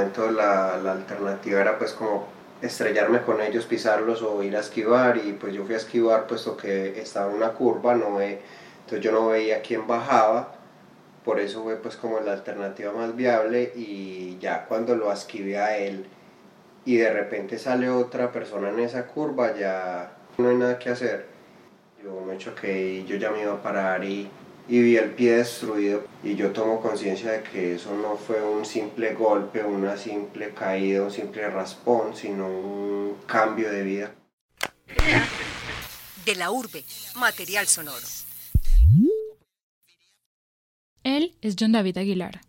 momento la, la, alternativa era pues como estrellarme con ellos, pisarlos o ir a esquivar y pues yo fui a esquivar puesto que estaba en una curva, no ve, entonces yo no veía quién bajaba, por eso fue pues como la alternativa más viable y ya cuando lo esquivé a él y de repente sale otra persona en esa curva ya no hay nada que hacer. Yo me choqué y yo ya me iba a parar y y vi el pie destruido y yo tomo conciencia de que eso no fue un simple golpe, una simple caída, un simple raspón, sino un cambio de vida. De la urbe, material sonoro. Él es John David Aguilar.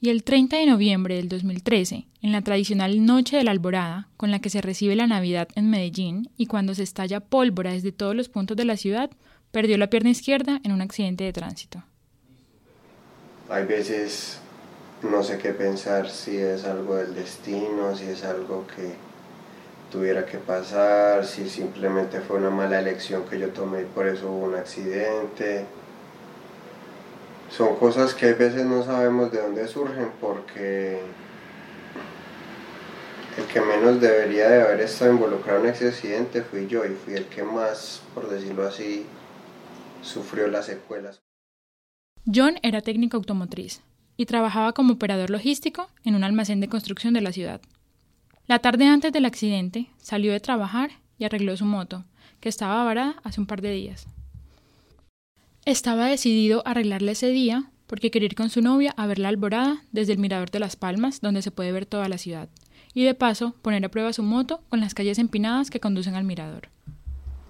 Y el 30 de noviembre del 2013, en la tradicional Noche de la Alborada, con la que se recibe la Navidad en Medellín y cuando se estalla pólvora desde todos los puntos de la ciudad, Perdió la pierna izquierda en un accidente de tránsito. Hay veces no sé qué pensar si es algo del destino, si es algo que tuviera que pasar, si simplemente fue una mala elección que yo tomé y por eso hubo un accidente. Son cosas que a veces no sabemos de dónde surgen porque el que menos debería de haber estado involucrado en ese accidente fui yo y fui el que más, por decirlo así, sufrió las secuelas. John era técnico automotriz y trabajaba como operador logístico en un almacén de construcción de la ciudad. La tarde antes del accidente salió de trabajar y arregló su moto, que estaba varada hace un par de días. Estaba decidido a arreglarla ese día porque quería ir con su novia a ver la alborada desde el mirador de Las Palmas, donde se puede ver toda la ciudad, y de paso poner a prueba su moto con las calles empinadas que conducen al mirador.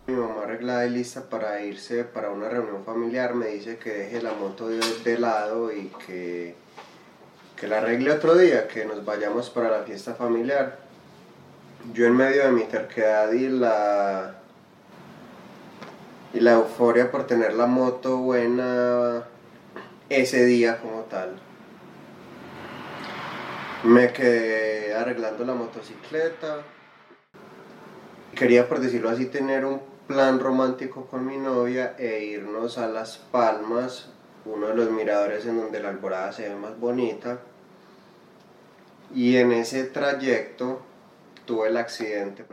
Mi mamá arreglada y lista para irse para una reunión familiar me dice que deje la moto de, lado y que, que la arregle otro día, que nos vayamos para la fiesta familiar. Yo en medio de mi terquedad y la, y la euforia por tener la moto buena ese día como tal, me quedé arreglando la motocicleta. Quería, por decirlo así, tener un plan romántico con mi novia e irnos a Las Palmas, uno de los miradores en donde la alborada se ve más bonita. Y en ese trayecto tuve el accidente.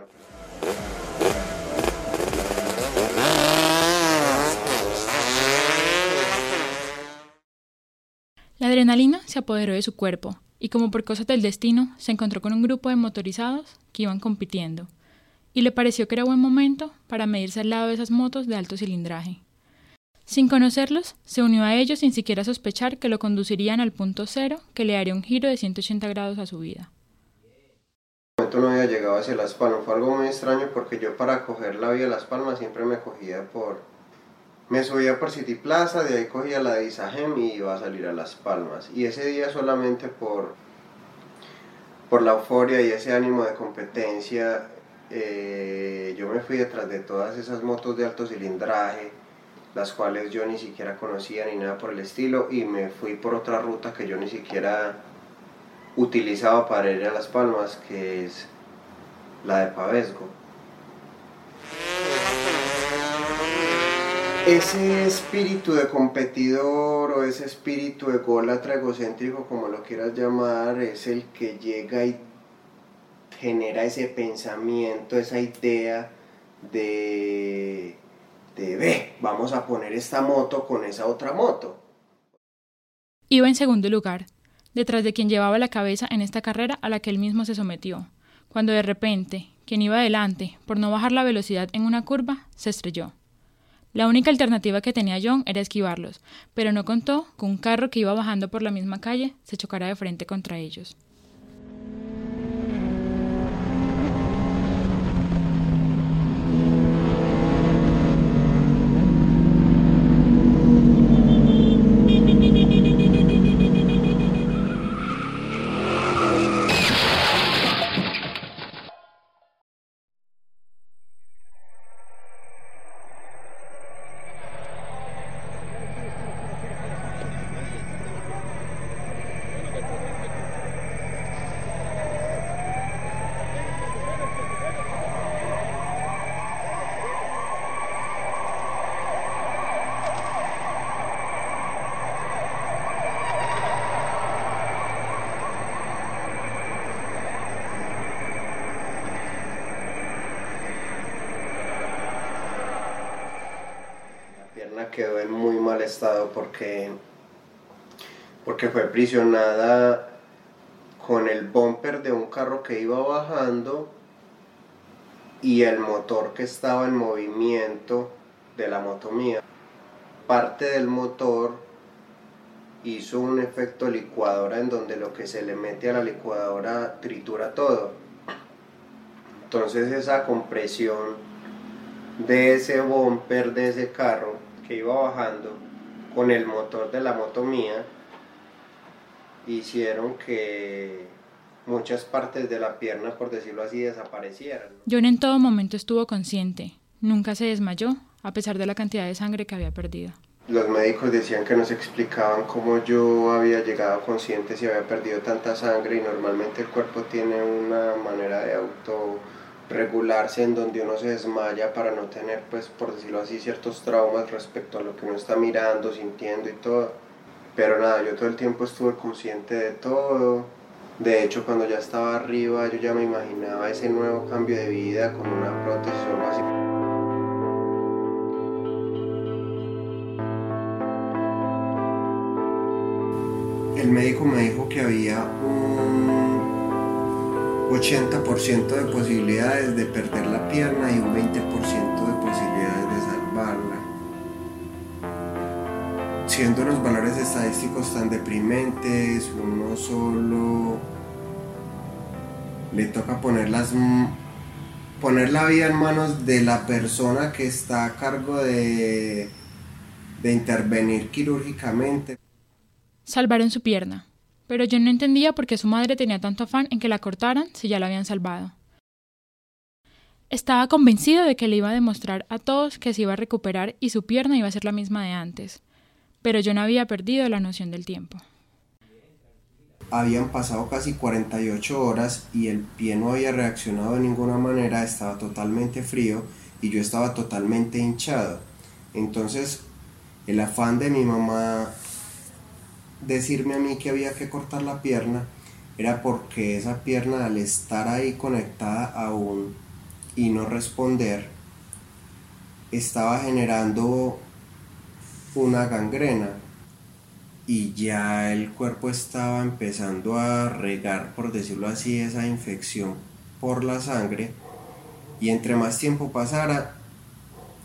La adrenalina se apoderó de su cuerpo y como por cosas del destino se encontró con un grupo de motorizados que iban compitiendo y le pareció que era buen momento para medirse al lado de esas motos de alto cilindraje. Sin conocerlos, se unió a ellos sin siquiera sospechar que lo conducirían al punto cero que le haría un giro de 180 grados a su vida. El momento no había llegado hacia Las Palmas, fue algo muy extraño porque yo para coger la vía Las Palmas siempre me cogía por... Me subía por City Plaza, de ahí cogía la de Isagem y iba a salir a Las Palmas. Y ese día solamente por, por la euforia y ese ánimo de competencia eh, yo me fui detrás de todas esas motos de alto cilindraje, las cuales yo ni siquiera conocía ni nada por el estilo, y me fui por otra ruta que yo ni siquiera utilizaba para ir a Las Palmas, que es la de Pavesgo. Ese espíritu de competidor o ese espíritu ególatra egocéntrico, como lo quieras llamar, es el que llega y genera ese pensamiento, esa idea de, de, ve, vamos a poner esta moto con esa otra moto. Iba en segundo lugar, detrás de quien llevaba la cabeza en esta carrera a la que él mismo se sometió, cuando de repente, quien iba adelante, por no bajar la velocidad en una curva, se estrelló. La única alternativa que tenía John era esquivarlos, pero no contó con un carro que iba bajando por la misma calle se chocara de frente contra ellos. Quedó en muy mal estado porque, porque fue prisionada con el bumper de un carro que iba bajando y el motor que estaba en movimiento de la moto mía. Parte del motor hizo un efecto licuadora en donde lo que se le mete a la licuadora tritura todo. Entonces esa compresión de ese bumper de ese carro que iba bajando con el motor de la moto mía hicieron que muchas partes de la pierna, por decirlo así, desaparecieran. John en todo momento estuvo consciente, nunca se desmayó, a pesar de la cantidad de sangre que había perdido. Los médicos decían que nos explicaban cómo yo había llegado consciente si había perdido tanta sangre y normalmente el cuerpo tiene una manera de autorregularse en donde uno se desmaya para no tener, pues por decirlo así, ciertos traumas respecto a lo que uno está mirando, sintiendo y todo. Pero nada, yo todo el tiempo estuve consciente de todo. De hecho, cuando ya estaba arriba, yo ya me imaginaba ese nuevo cambio de vida con una prótesis o así. el médico me dijo que había un 80% de posibilidades de perder la pierna y un 20% de posibilidades de salvarla. Siendo los valores estadísticos tan deprimentes, uno solo le toca poner, las, poner la vida en manos de la persona que está a cargo de, de intervenir quirúrgicamente. Salvaron su pierna, pero yo no entendía por qué su madre tenía tanto afán en que la cortaran si ya la habían salvado. Estaba convencida de que le iba a demostrar a todos que se iba a recuperar y su pierna iba a ser la misma de antes, pero yo no había perdido la noción del tiempo. Habían pasado casi 48 horas y el pie no había reaccionado de ninguna manera, estaba totalmente frío y yo estaba totalmente hinchado. Entonces, el afán de mi mamá decirme a mí que había que cortar la pierna era porque esa pierna al estar ahí conectada aún y no responder estaba generando una gangrena. Y ya el cuerpo estaba empezando a regar, por decirlo así, esa infección por la sangre. Y entre más tiempo pasara,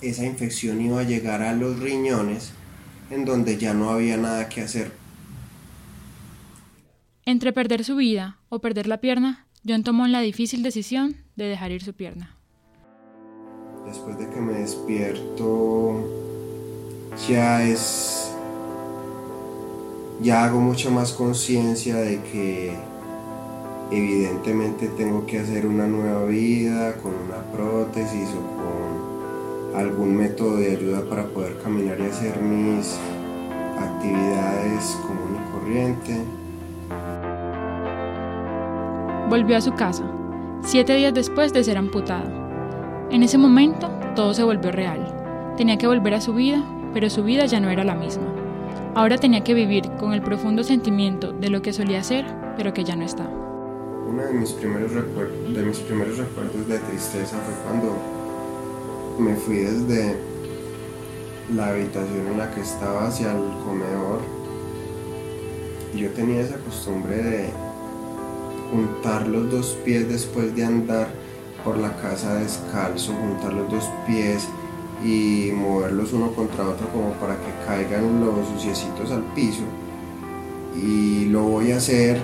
esa infección iba a llegar a los riñones en donde ya no había nada que hacer entre perder su vida o perder la pierna, John tomó la difícil decisión de dejar ir su pierna. Después de que me despierto, ya es. Ya hago mucha más conciencia de que evidentemente tengo que hacer una nueva vida con una prótesis o con algún método de ayuda para poder caminar y hacer mis actividades común y corriente. Volvió a su casa, siete días después de ser amputado. En ese momento, todo se volvió real. Tenía que volver a su vida, pero su vida ya no era la misma. Ahora tenía que vivir con el profundo sentimiento de lo que solía ser, pero que ya no está. Uno de mis primeros, de mis primeros recuerdos de tristeza fue cuando me fui desde la habitación en la que estaba hacia el comedor. Y yo tenía esa costumbre de juntar los dos pies después de andar por la casa descalzo, juntar los dos pies y moverlos uno contra otro como para que caigan los suciecitos al piso. Y lo voy a hacer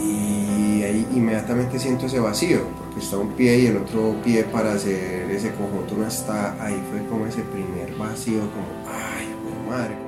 y ahí inmediatamente siento ese vacío, porque está un pie y el otro pie para hacer ese conjunto no está. Ahí fue como ese primer vacío, como, ay, madre.